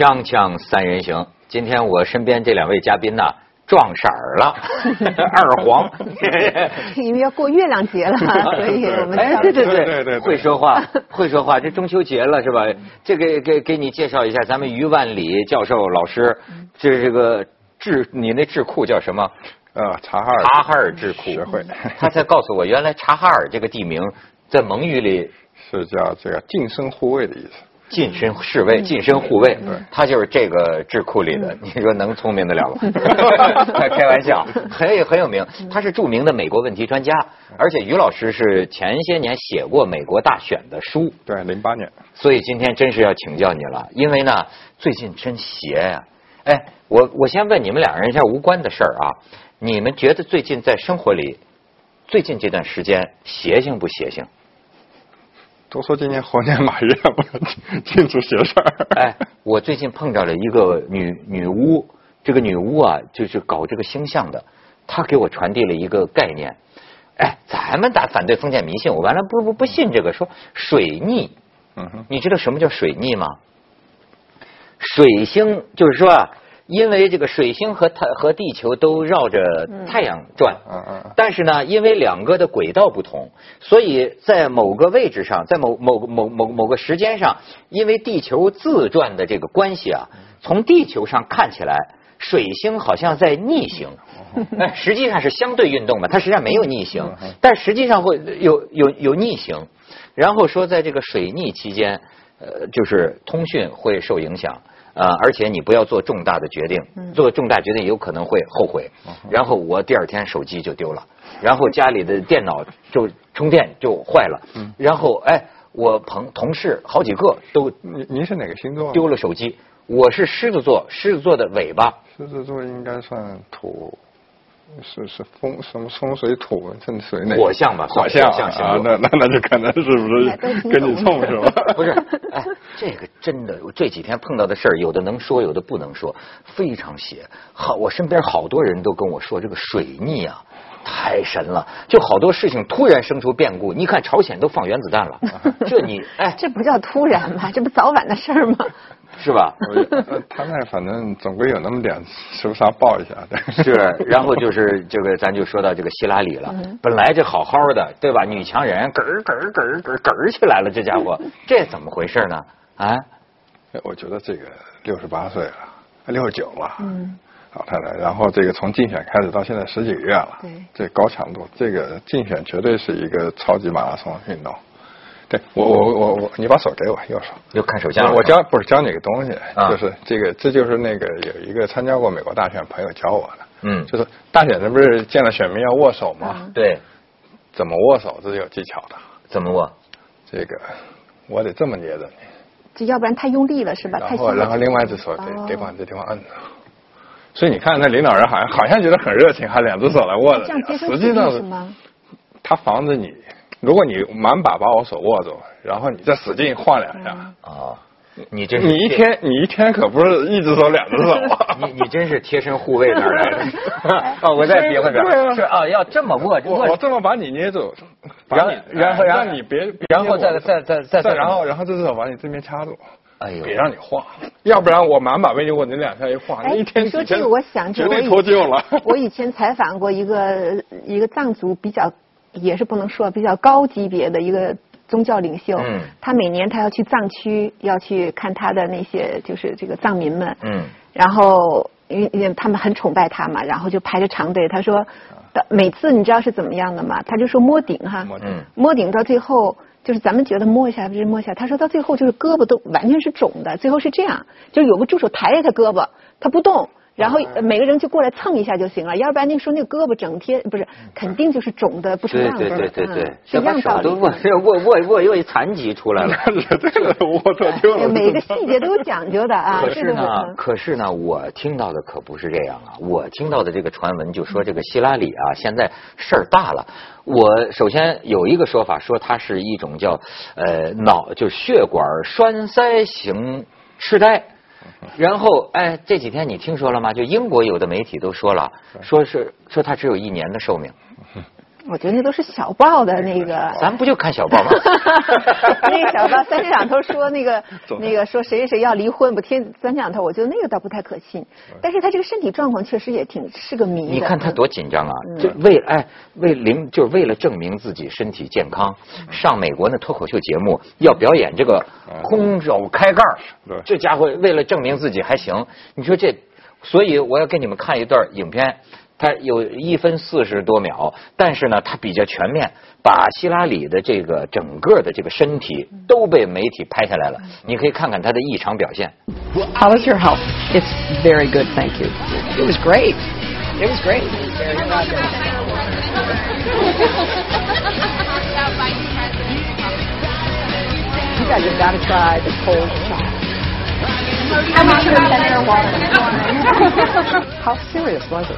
锵锵三人行，今天我身边这两位嘉宾呢撞色儿了，二黄。因为要过月亮节了，所以我们哎，对对对对对会说话，会说话。这中秋节了是吧？这个给给你介绍一下，咱们于万里教授老师，这是这个智，你那智库叫什么？呃，察哈尔察哈尔智库学会，他才告诉我，原来察哈尔这个地名在蒙语里是叫这个近身护卫的意思。近身侍卫、近身护卫，他就是这个智库里的，你说能聪明得了。吗？开玩笑，很有很有名，他是著名的美国问题专家，而且于老师是前些年写过美国大选的书，对，零八年。所以今天真是要请教你了，因为呢，最近真邪呀、哎，我我先问你们两人一下无关的事儿啊，你们觉得最近在生活里，最近这段时间邪性不邪性？都说今年猴年马月 不能进出邪事儿。哎，我最近碰到了一个女女巫，这个女巫啊，就是搞这个星象的，她给我传递了一个概念。哎，咱们打反对封建迷信，我原来不不不信这个，说水逆，嗯哼，你知道什么叫水逆吗？水星就是说啊，因为这个水星和太和地球都绕着太阳转，嗯嗯嗯。但是呢，因为两个的轨道不同，所以在某个位置上，在某某某某某个时间上，因为地球自转的这个关系啊，从地球上看起来，水星好像在逆行，哎，实际上是相对运动嘛，它实际上没有逆行，但实际上会有有有逆行。然后说，在这个水逆期间，呃，就是通讯会受影响。呃，而且你不要做重大的决定，做重大决定有可能会后悔。然后我第二天手机就丢了，然后家里的电脑就充电就坏了，然后哎，我朋同事好几个都您您是哪个星座？丢了手机。我是狮子座，狮子座的尾巴，狮子座应该算土，是是风什么风水土，这属于哪？火象吧火象火象啊，那那那就可能是不是跟你冲是吧？不是，哎，这个真的，我这几天碰到的事儿，有的能说，有的不能说，非常邪。好，我身边好多人都跟我说，这个水逆啊，太神了，就好多事情突然生出变故。你看朝鲜都放原子弹了，这你哎，这不叫突然吧？这不早晚的事儿吗？是吧？他那反正总归有那么点吃不上报一下的。是，然后就是这个，咱就说到这个希拉里了。本来这好好的，对吧？女强人，咯儿咯儿咯儿咯儿咯儿起来了，这家伙，这怎么回事呢？啊？我觉得这个六十八岁了，六十九了，嗯，老太太，然后这个从竞选开始到现在十几个月了，对这高强度，这个竞选绝对是一个超级马拉松运动。对我我我我，你把手给我，右手。又看手相了。我教不是教你个东西，啊就是这个，这就是那个有一个参加过美国大选朋友教我的，嗯就是大选这不是见了选民要握手吗？对，怎么握手这是有技巧的，怎么握？这个我得这么捏着你，这要不然太用力了是吧？然太用力后然后另外一只手哦得得往这地方摁着。所以你看，那领导人好像好像觉得很热情，还两只手来握着实际上？他防着你。如果你满把把我手握住，然后你再使劲晃两下，啊，你真是你一，天你一天可不是一只手两只手啊！你你真是贴身护卫那儿来的。哦，我再比划比对划，啊是啊，要这么握我我，这么把你捏住，然后然后然后让你别，别然后再再再再再然后然后这只手把你这边掐住，哎呦。别让你晃，要不然我满把被你握，你两下一晃，哎你一天你说这个我想起绝对我以脱臼了。我以前采访过一个一个藏族比较也是不能说比较高级别的一个宗教领袖，嗯。他每年他要去藏区要去看他的那些就是这个藏民们，嗯。然后因为因为他们很崇拜他嘛，然后就排着长队。他说，每次你知道是怎么样的吗？他就说摸顶哈，摸顶。嗯摸顶到最后就是咱们觉得摸一下不是摸一下，他说到最后就是胳膊都完全是肿的，最后是这样，就是有个助手抬着他胳膊，他不动。然后呃每个人就过来蹭一下就行了，要不然那个时候那个胳膊整天不是肯定就是肿的不成对样子对对对对嗯，是一样道理。都握 握握握又一残疾出来了。这个我脱臼了。每个细节都有讲究的啊。可是呢嗯，可是呢，我听到的可不是这样啊！我听到的这个传闻就说这个希拉里啊，现在事儿大了。我首先有一个说法，说它是一种叫呃脑就是血管栓塞型痴呆。然后，哎，这几天你听说了吗？就英国有的媒体都说了，说是说他只有一年的寿命。我觉得那都是小报的那个。咱不就看小报吗？那个小报三天两头说那个 那个说谁谁谁要离婚，不听三天两头，我觉得那个倒不太可信。但是他这个身体状况确实也挺是个谜。你看他多紧张啊！就为哎为零就是为了证明自己身体健康，上美国那脱口秀节目要表演这个空手开盖这家伙为了证明自己还行。你说这，所以我要给你们看一段影片。它有一分四十多秒，但是呢，它比较全面，把希拉里的这个整个的这个身体都被媒体拍下来了。你可以看看她的异常表现。How was your health? It's very good, thank you. It was great. It was great. You guys have got to try the cold shot. How serious was it?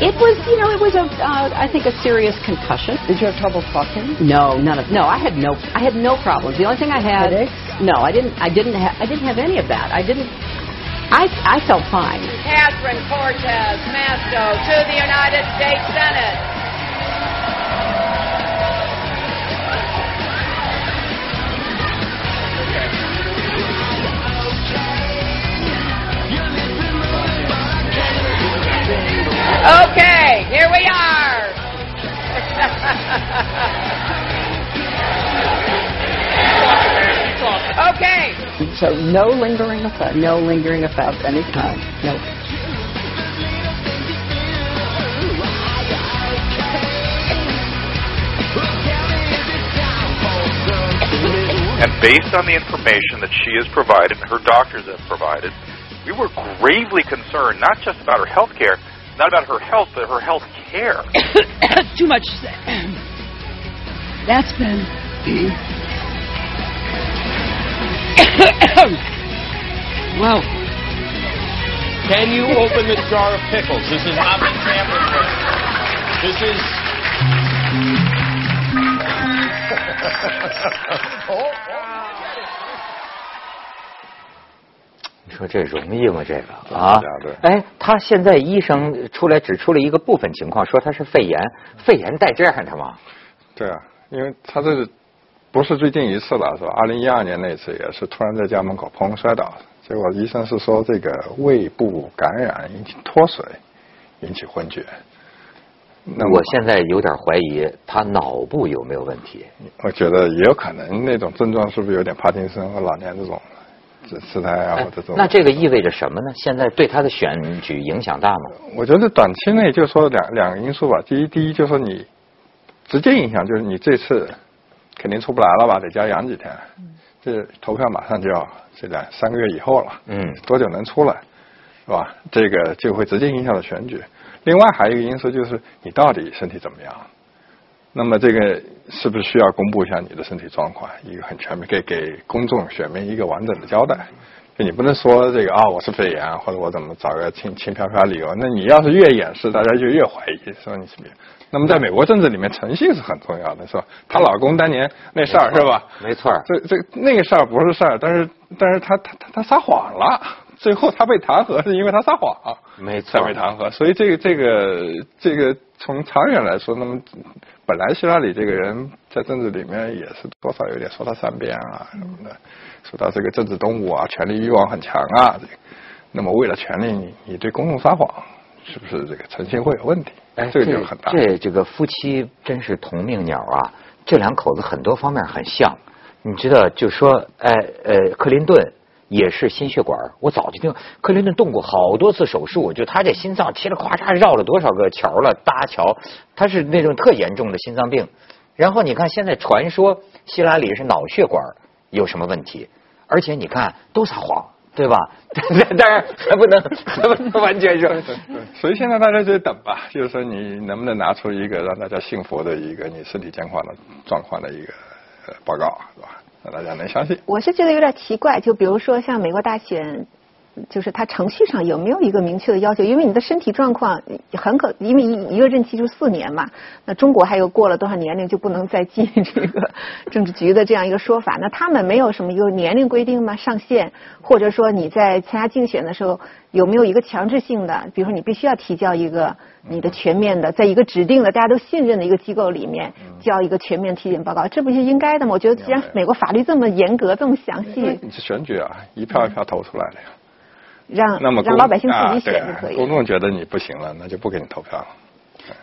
It was, you know, it was a, uh, I think, a serious concussion. Did you have trouble talking? No, none of. No, I had no, I had no problems. The only thing I had. Headaches? No, I didn't. I didn't have. I didn't have any of that. I didn't. I, I felt fine. Catherine Cortez Masto to the United States Senate. Okay, here we are. okay. So no lingering effect. No lingering effect any time. No. And based on the information that she has provided, her doctors have provided, we were gravely concerned not just about her health care, not about her health, but her health care. Too much. That's been. well. Can you open the jar of pickles? This is not been tampered with. This is. oh. oh. 说这容易吗？这个啊，哎，他现在医生出来指出了一个部分情况，说他是肺炎，肺炎带这样的吗？对啊，因为他这不是最近一次了，是吧？二零一二年那次也是突然在家门口砰摔倒，结果医生是说这个胃部感染引起脱水，引起昏厥。那我现在有点怀疑他脑部有没有问题。我觉得也有可能，那种症状是不是有点帕金森和老年这种？姿态啊，或者这那这个意味着什么呢？现在对他的选举影响大吗？我觉得短期内就说两两个因素吧。第一，第一就是说你直接影响就是你这次肯定出不来了吧，在家养几天。这投票马上就要这两三个月以后了。嗯。多久能出来，是吧？这个就会直接影响到选举。另外还有一个因素就是你到底身体怎么样？那么这个是不是需要公布一下你的身体状况？一个很全面，给给公众选民一个完整的交代。就你不能说这个啊，我是肺炎，或者我怎么找个轻轻飘飘理由？那你要是越掩饰，大家就越怀疑说你是病。那么在美国政治里面，诚信是很重要的，是吧？她老公当年那事儿是吧？没错。这这那个事儿不是事儿，但是但是他他他他撒谎了。最后他被弹劾是因为他撒谎，没错，被弹劾。所以这个这个这个从长远来说，那么本来希拉里这个人在政治里面也是多少有点说他善变啊什么的，说他这个政治动物啊，权力欲望很强啊。这个，那么为了权力，你你对公众撒谎，是不是这个诚信会有问题？哎，这个就很大。这这个夫妻真是同命鸟啊！这两口子很多方面很像，你知道，就说哎呃，克林顿。也是心血管，我早就听克林顿动过好多次手术，就他这心脏嘁哩咔嚓绕了多少个桥了搭桥，他是那种特严重的心脏病。然后你看现在传说希拉里是脑血管有什么问题，而且你看都撒谎，对吧？当然还不能还不能完全说。所以现在大家就等吧，就是说你能不能拿出一个让大家信服的一个你身体健康的状况的一个报告，是吧？大家能相信。我是觉得有点奇怪，就比如说像美国大选就是它程序上有没有一个明确的要求？因为你的身体状况很可，因为一一个任期就四年嘛。那中国还有过了多少年龄就不能再进这个政治局的这样一个说法？那他们没有什么有年龄规定吗？上限，或者说你在参加竞选的时候有没有一个强制性的？比如说你必须要提交一个你的全面的，在一个指定的大家都信任的一个机构里面交一个全面体检报告，这不是应该的吗？我觉得既然美国法律这么严格、这么详细，你是选举啊，一票一票投出来的呀。让那么老百姓自啊己选对就可以公众觉得你不行了，那就不给你投票了。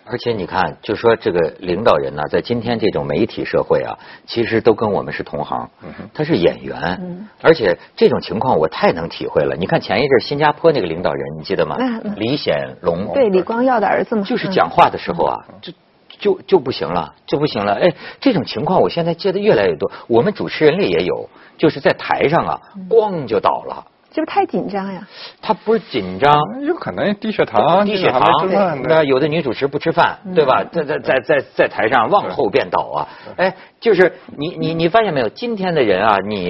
而且你看，就说这个领导人呢，在今天这种媒体社会啊，其实都跟我们是同行，他是演员，而且这种情况我太能体会了。你看前一阵新加坡那个领导人，你记得吗？李显龙，对李光耀的儿子嘛，就是嗯讲话的时候啊，就就就不行了，就不行了。哎，这种情况我现在接的越来越多，我们主持人里也有，就是在台上啊，咣就倒了。是不是太紧张呀？他不是紧张，有可能低血糖，低血糖那有的女主持不吃饭，对吧？在在在在在台上往后便倒啊！哎，就是你你你发现没有？今天的人啊，你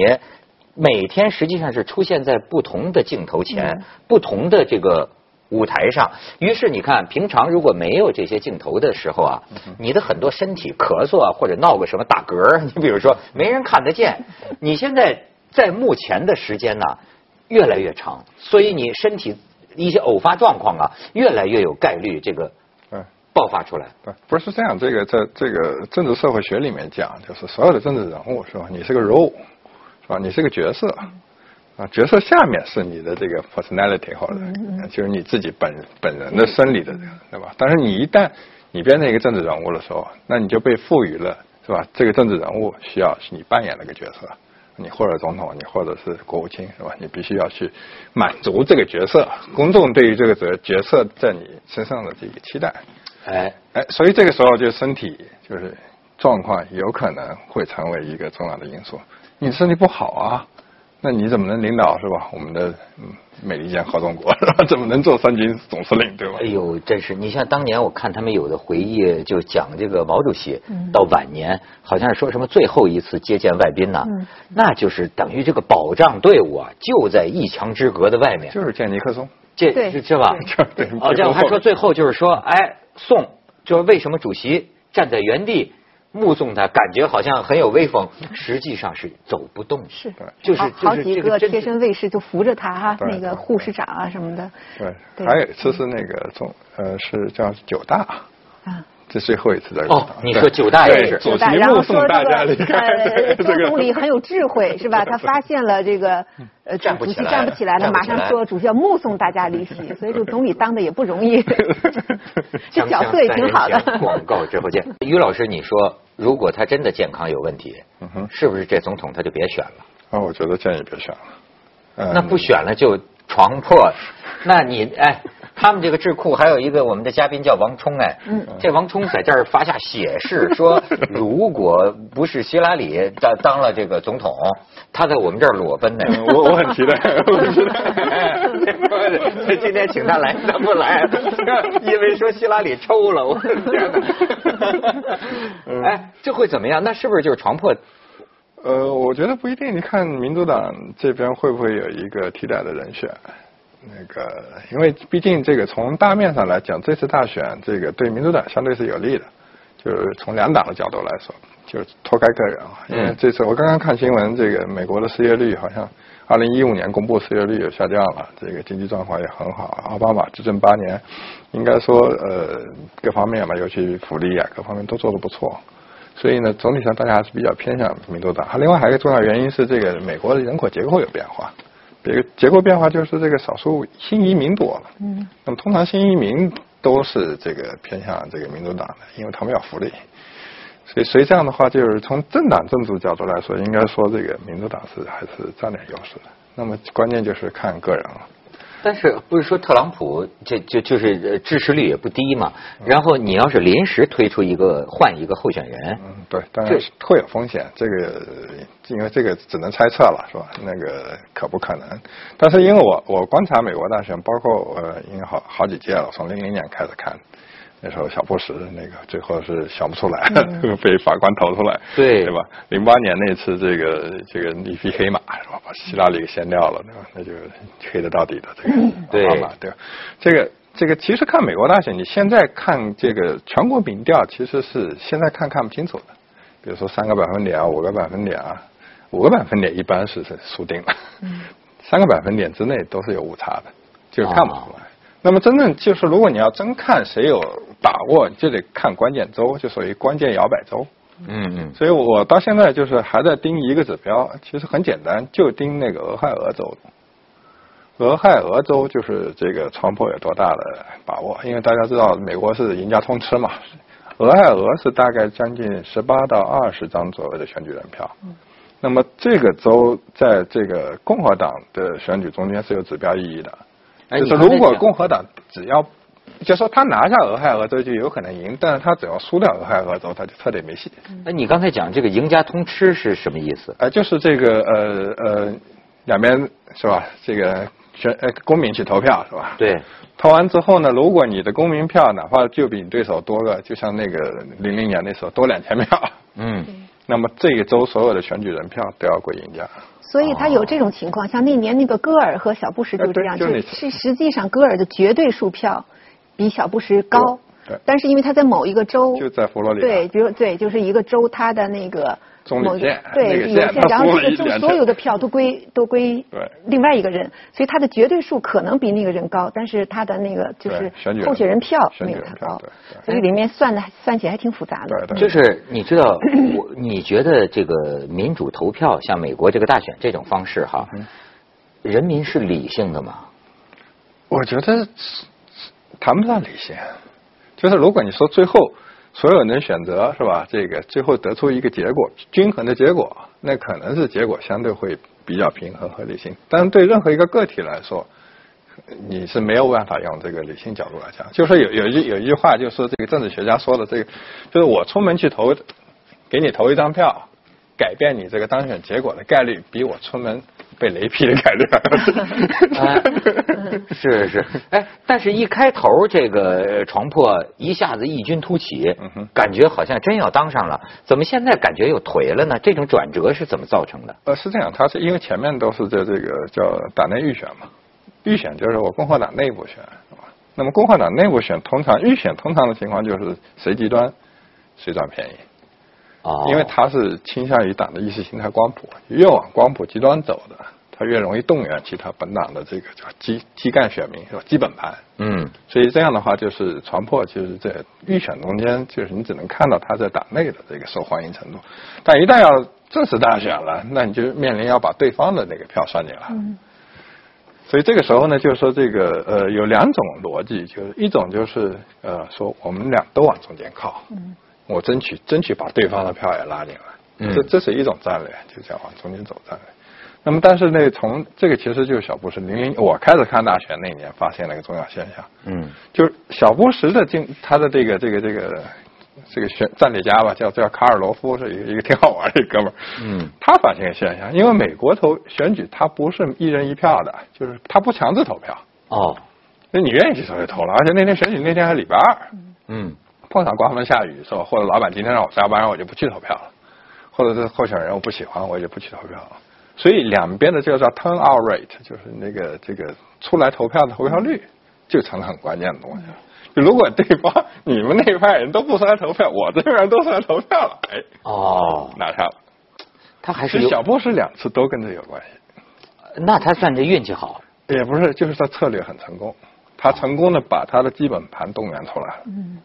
每天实际上是出现在不同的镜头前，不同的这个。舞台上，于是你看，平常如果没有这些镜头的时候啊，你的很多身体咳嗽啊，或者闹个什么打嗝，你比如说没人看得见。你现在在目前的时间呢，越来越长，所以你身体一些偶发状况啊，越来越有概率这个对爆发出来。不不是这样，这个在这个政治社会学里面讲，就是所有的政治人物是吧？你是个 role，是吧？你是个角色，啊，角色下面是你的这个 personality 或者就是你自己本本人的生理的这个，对吧？但是你一旦你变成一个政治人物的时候，那你就被赋予了是吧？这个政治人物需要你扮演那个角色。你或者总统，你或者是国务卿，是吧？你必须要去满足这个角色，公众对于这个角角色在你身上的这个期待。哎，哎，所以这个时候就身体就是状况有可能会成为一个重要的因素。你身体不好啊，那你怎么能领导是吧？我们的嗯美利坚合众国是吧？怎么能做三军总司令对吧哎？呦，真是！你像当年我看他们有的回忆，就讲这个毛主席到晚年，好像是说什么最后一次接见外宾呐，那就是等于这个保障队伍啊，就在一墙之隔的外面。就是见尼克松，这是是吧？对哦，这样还说 最后就是说，哎，宋，就是为什么主席站在原地目送他，感觉好像很有威风，实际上是走不动。是，就是好就是好几个贴身卫士就扶着他哈，那个护士长啊什么的，对，对。还有一次是那个总呃是叫九大，啊。这最后一次在哦你说九大也是九大，席然后送说这大家离 个总理很有智慧是吧？他发现了这个呃主主席站不起来站不起来了，马上说主席要目送大家离席，所以这个总理当的也不容易，这角色也挺好的。广告之后见。于老师，你说如果他真的健康有问题，嗯哼是不是这总统他就别选了？啊，我觉得建议别选了。嗯那不选了就床破，那你哎，他们这个智库还有一个我们的嘉宾叫王冲哎，嗯这王冲在这儿发下血誓说，如果不是希拉里当当了这个总统，他在我们这儿裸奔呢。嗯我我很期待 我很期待 今天请他来，他不来，因为说希拉里抽了，我的天哪！哎，这会怎么样？那是不是就是床破？呃，我觉得不一定。你看民主党这边会不会有一个替代的人选？那个，因为毕竟这个从大面上来讲，这次大选这个对民主党相对是有利的，就是从两党的角度来说，就是脱开个人啊。因为这次我刚刚看新闻，这个美国的失业率好像二零一五年公布失业率也下降了，这个经济状况也很好。奥巴马执政八年，应该说呃各方面吧，尤其福利啊各方面都做得不错。所以呢，总体上大家还是比较偏向民主党。还另外还有一个重要原因是，这个美国的人口结构有变化。这个结构变化就是这个少数新移民多了。嗯。那么通常新移民都是这个偏向这个民主党的，因为他们要福利。所以，所以这样的话，就是从政党政治角度来说，应该说这个民主党是还是占点优势的。那么关键就是看个人了。但是不是说特朗普这就就是呃支持率也不低嘛？然后你要是临时推出一个换一个候选人，嗯，对，当然是会有风险，这个因为这个只能猜测了，是吧？那个可不可能？但是因为我我观察美国大选，包括呃，因为好好几届了，从零零年开始看，那时候小布什那个最后是想不出来，被法官投出来，对对吧？零八年那次这个这个一匹黑马是吧，把希拉里给掀掉了，对吧？那就黑的到底的这个对奥巴马对吧？这个这个其实看美国大选，你现在看这个全国民调，其实是现在看看不清楚的。比如说三个百分点啊，五个百分点啊，五个百分点一般是是输定了，三个百分点之内都是有误差的，就是看不出来。那么真正就是如果你要真看谁有把握，就得看关键州，就属于关键摇摆州。嗯嗯，所以我到现在就是还在盯一个指标，其实很简单，就盯那个俄亥俄州。俄亥俄州就是这个川普有多大的把握？因为大家知道美国是赢家通吃嘛，俄亥俄是大概将近十八到二十张左右的选举人票。那么这个州在这个共和党的选举中间是有指标意义的，哎就是如果共和党只要就说他拿下俄亥俄州就有可能赢，但是他只要输掉俄亥俄州，他就彻底没戏。那你刚才讲这个赢家通吃是什么意思？呃，就是这个呃呃，两边是吧？这个选呃公民去投票是吧？。对，投完之后呢，如果你的公民票哪怕就比你对手多个，就像那个零零年那时候多两千票，嗯，那么这一周所有的选举人票都要归赢家。所以他有这种情况，像那年那个戈尔和小布什就这样，就是实际上戈尔的绝对数票比小布什高但是因为他在某一个州，就在佛罗里达。对，比如对，就是一个州他的那个某个中里县对有然后这个州所有的票都归 都归对。另外一个人，所以他的绝对数可能比那个人高，但是他的那个就是候选人票没有他高对，所以里面算的算起来还挺复杂的。对对。就是你知道，我你觉得这个民主投票，像美国这个大选这种方式哈，人民是理性的吗？我觉得是谈不上理性，就是如果你说最后所有人选择是吧？这个最后得出一个结果，均衡的结果，那可能是结果相对会比较平衡和理性。但是对任何一个个体来说，你是没有办法用这个理性角度来讲。就是有有一句有一句话，就是这个政治学家说的这个，就是我出门去投，给你投一张票，改变你这个当选结果的概率，比我出门被雷劈的感觉。是是，哎，但是一开头这个呃床破一下子异军突起感觉好像真要当上了，怎么现在感觉又颓了呢？这种转折是怎么造成的？呃，是这样，他是因为前面都是在这个叫党内预选嘛，预选就是我共和党内部选，是吧？那么共和党内部选，通常预选通常的情况就是谁极端谁占便宜，哦，因为他是倾向于党的意识形态光谱，越往光谱极端走的，他越容易动员其他本党的这个叫基基干选民是吧？基本盘。嗯所以这样的话，就是传破，就是在预选中间，就是你只能看到他在党内的这个受欢迎程度，但一旦要正式大选了，那你就面临要把对方的那个票算进来。嗯所以这个时候呢，就是说这个呃有两种逻辑，就是一种就是呃说我们俩都往中间靠，我争取争取把对方的票也拉进来，嗯。这这是一种战略，就这样往中间走战略。那么但是呢，从这个其实就是小布什零零，我开始看大选那年发现了一个重要现象，嗯。就是小布什的竞，他的这个这个这个这个选战略家吧，叫叫卡尔罗夫，是一个一个挺好玩的一哥们儿。嗯。他发现一个现象，因为美国投选举，他不是一人一票的，就是他不强制投票，哦。那你愿意去投就投了。而且那天选举那天还礼拜二，嗯碰上刮风下雨是吧？或者老板今天让我加班，我就不去投票了，或者是候选人我不喜欢，我也就不去投票了。所以两边的这个叫 turnout rate，就是那个这个出来投票的投票率，就成了很关键的东西如果对方你们那一派人都不出来投票，我这边人都出来投票了，哎，哦，拿下了。他还是小布什两次都跟这有关系，那他算这运气好。也不是，就是他策略很成功，他成功的把他的基本盘动员出来了。嗯，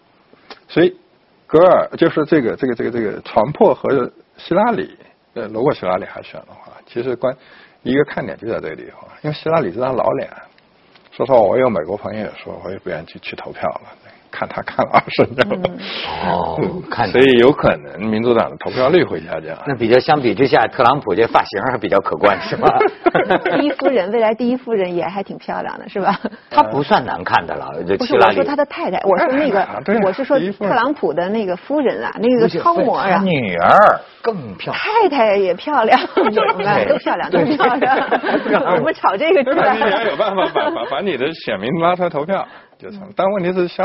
所以格尔就是这个这个这个这个床破和希拉里，呃，如果希拉里还选的话，其实关一个看点就在这个地方，因为希拉里这张老脸，说实话，我有美国朋友也说，我也不愿意去去投票了，看他看了二十年了。哦看所以有可能民主党的投票率会下降。那比较相比之下，特朗普这发型还比较可观，是吧？第一夫人，未来第一夫人也还挺漂亮的，是吧？他不算难看的了，这不是，希拉里我说他的太太，我说那个啊，我是说特朗普的那个夫人啊，那个超模啊，女儿更漂亮。太太也漂亮，懂了，都漂亮，都漂亮。我们吵这个出来你？有办法把把把你的选民拉出来投票就成。但问题是，希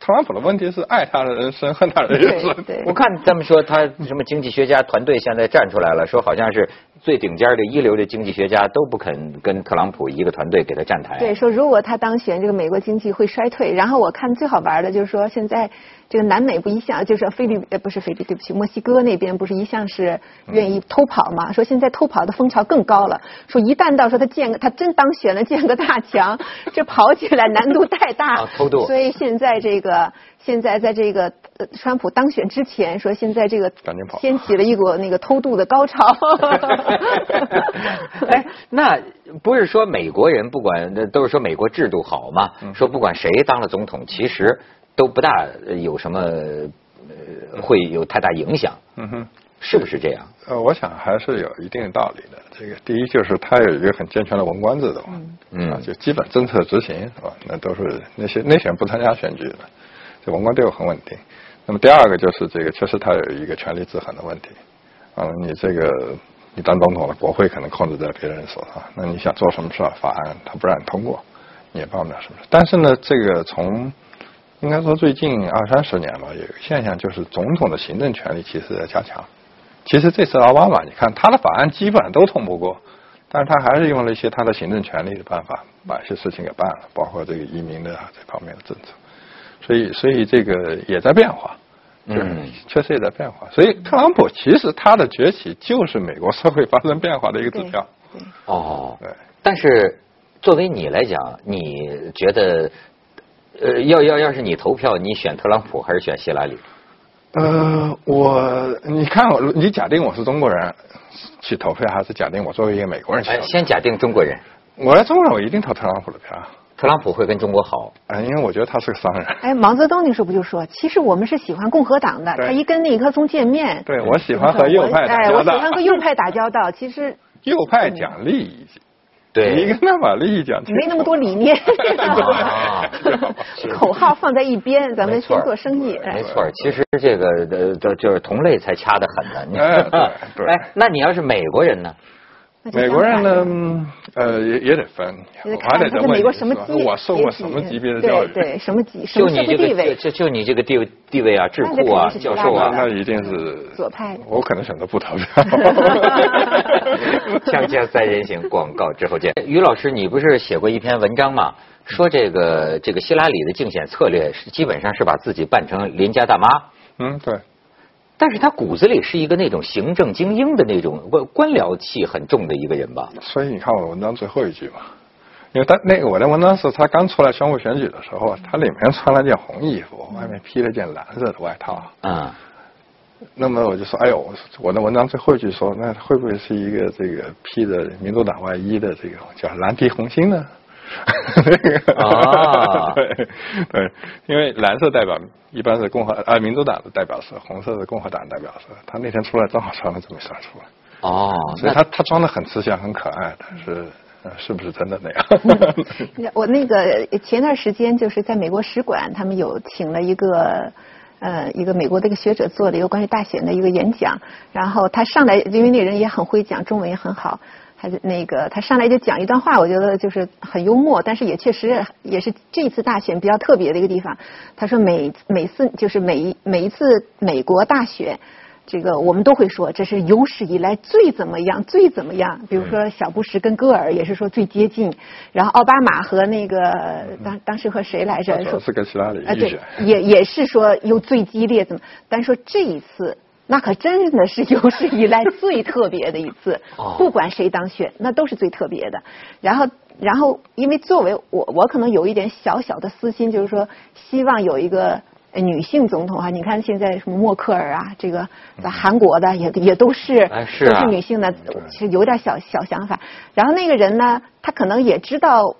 特朗普的问题是爱他的人生，恨他的人生。对对我看他们说他什么经济学家团队现在站出来了，说好像是最顶尖的一流的经济学家都不肯跟特朗普一个团队给他站台。对，说如果他当选，这个美国经济会衰退。然后我看最好玩的就是说，现在这个南美不一向就是菲律呃不是菲律，对不起，墨西哥那边不是一向是愿意偷跑嘛？说现在偷跑的风潮更高了。说一旦到时候他建个他真当选了建个大墙，这跑起来难度太大。啊偷渡所以现在这个现在在这个呃川普当选之前，说现在这个赶紧跑掀起了一股那个偷渡的高潮。哎，那不是说美国人不管那都是说美国制度好嘛？嗯说不管谁当了总统，其实都不大呃有什么呃会有太大影响，嗯哼。是不是这样？呃，我想还是有一定道理的。这个第一就是他有一个很健全的文官制度，嗯啊，就基本政策执行是吧？那都是那些内选不参加选举的，这文官队伍很稳定。那么第二个就是这个，确实它有一个权力制衡的问题，啊，你这个你当总统了，国会可能控制在别人手上，那你想做什么事儿，法案他不让你通过，你也办不了什么事。但是呢，这个从应该说最近二三十年吧，有一个现象就是总统的行政权力其实在加强。其实这次奥巴马，你看他的法案基本上都通不过，但是他还是用了一些他的行政权力的办法，把一些事情给办了，包括这个移民的这方面的政策。所以，所以这个也在变化，嗯确实也在变化。所以，特朗普其实他的崛起就是美国社会发生变化的一个指标。哦，对，但是作为你来讲，你觉得呃，要要要是你投票，你选特朗普还是选希拉里？呃，我你看我，你假定我是中国人去投票，还是假定我作为一个美国人去哎，投票？先假定中国人，我来中国人，我一定投特朗普的票。特朗普会跟中国好。啊，因为我觉得他是个商人。哎，毛泽东那时候不就说，其实我们是喜欢共和党的，他一跟尼克松见面，对我喜欢和右派打哎，交道我喜欢和右派打交道，其实右派讲利益，对你跟他把利益讲清楚没那么多理念 啊，口号放在一边，咱们先做生意。哎没错，其实这个呃，就就是同类才掐得狠呢。哎对对哎，那你要是美国人呢？美国人呢，嗯呃，也也得分，我还得再问你看他在美国什么我受过什么级别的教育？对对，什么级，什么就你这个地位，就就你这个地位地位啊，智库啊，教授啊那一定是左派我可能选择不投票。锵锵三人行，广告之后见。于老师，你不是写过一篇文章吗？说这个这个希拉里的竞选策略是基本上是把自己扮成邻家大妈，嗯，对，但是他骨子里是一个那种行政精英的那种官官僚气很重的一个人吧？所以你看我的文章最后一句嘛，因为他那个我的文章是他刚出来宣布选举的时候，他里面穿了件红衣服，外面披了件蓝色的外套。嗯，那么我就说，哎呦，我的文章最后一句说，那会不会是一个这个披着民主党外衣的这个叫蓝皮红心呢？那 个啊对对，因为蓝色代表一般是共和啊民主党的代表色，红色是共和党代表色。他那天出来正好穿了这么一身出来，哦，所以他他装的很慈祥很可爱，但是呃是不是真的那样？我那个前段时间就是在美国使馆，他们有请了一个呃一个美国的一个学者做了一个关于大选的一个演讲，然后他上来，因为那人也很会讲中文，也很好。还是那个，他上来就讲一段话，我觉得就是很幽默，但是也确实也是这次大选比较特别的一个地方。他说每每次就是每一每一次美国大选，这个我们都会说这是有史以来最怎么样最怎么样。比如说小布什跟戈尔也是说最接近，然后奥巴马和那个当当时和谁来着说是跟希拉里啊对，，也也是说又最激烈怎么？但说这一次。那可真的是有史以来最特别的一次 哦，不管谁当选，那都是最特别的。然后，然后，因为作为我，我可能有一点小小的私心，就是说，希望有一个呃女性总统哈。你看现在什么默克尔啊，这个在韩国的也也都是哎啊都是女性的，其实有点小小想法。然后那个人呢，他可能也知道。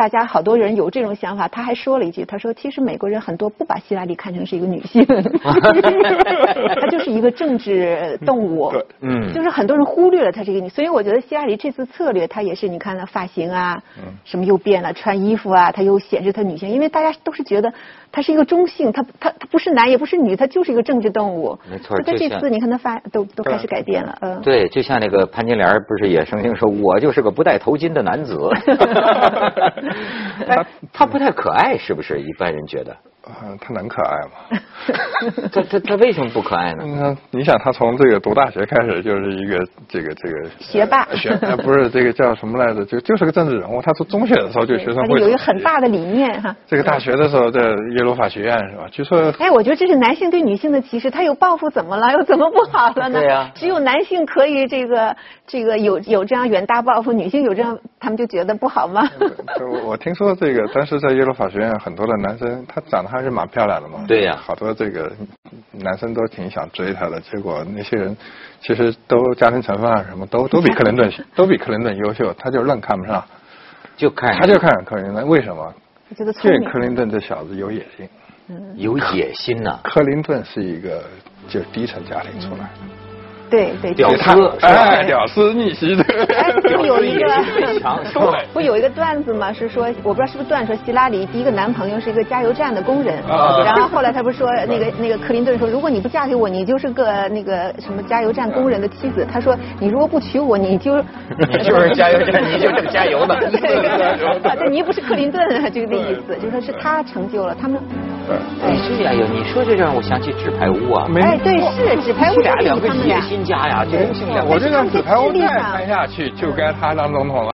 大家好多人有这种想法，他还说了一句：“他说其实美国人很多不把希拉里看成是一个女性，她就是一个政治动物。嗯。就是很多人忽略了她这个女，所以我觉得希拉里这次策略，她也是你看她发型啊，什么又变了，穿衣服啊，她又显示她女性，因为大家都是觉得她是一个中性，他他他不是男也不是女，他就是一个政治动物。没错所以她就像这次你看他发都都开始改变了，嗯。对，就像那个潘金莲儿不是也曾经说，我就是个不戴头巾的男子。他，他不太可爱，是不是？一般人觉得。嗯，他能可爱吗？他他他为什么不可爱呢？嗯，你想他从这个读大学开始就是一个这个这个学霸呃学呃不是这个叫什么来着？就就是个政治人物。他从中学的时候就 学生会他有一个很大的理念哈。这个大学的时候在耶鲁法学院是吧？据说哎，我觉得这是男性对女性的歧视，他有抱负怎么了？又怎么不好了呢？对呀只有男性可以这个这个有有这样远大抱负，女性有这样，他们就觉得不好吗？我我听说这个，当时在耶鲁法学院很多的男生，他长得还是蛮漂亮的嘛。对呀好多这个男生都挺想追她的，结果那些人 其实都家庭成分啊什么都都比克林顿 都比克林顿优秀，他就愣看不上，就看他就看克林顿，为什么？我觉得聪明这克。林顿这小子有野心。嗯有野心呐、克林顿是一个就低层家庭出来的，对对，屌丝哎，屌丝逆袭的。哎，不有一个不有一个段子吗？是说我不知道是不是段说希拉里第一个男朋友是一个加油站的工人，啊然后后来他不是说那个那个克林顿说，如果你不嫁给我，你就是个那个什么加油站工人的妻子。他说你如果不娶我，你就你就是加油站，你就这么加油的。对，啊对你又不是克林顿，就那意思，就说是他成就了他们。哎，这呀哟，你说这让我想起纸牌屋啊。哎，对，是纸牌屋这俩两个野。心家呀，我这个纸牌我再拍下去，就该他当总统了。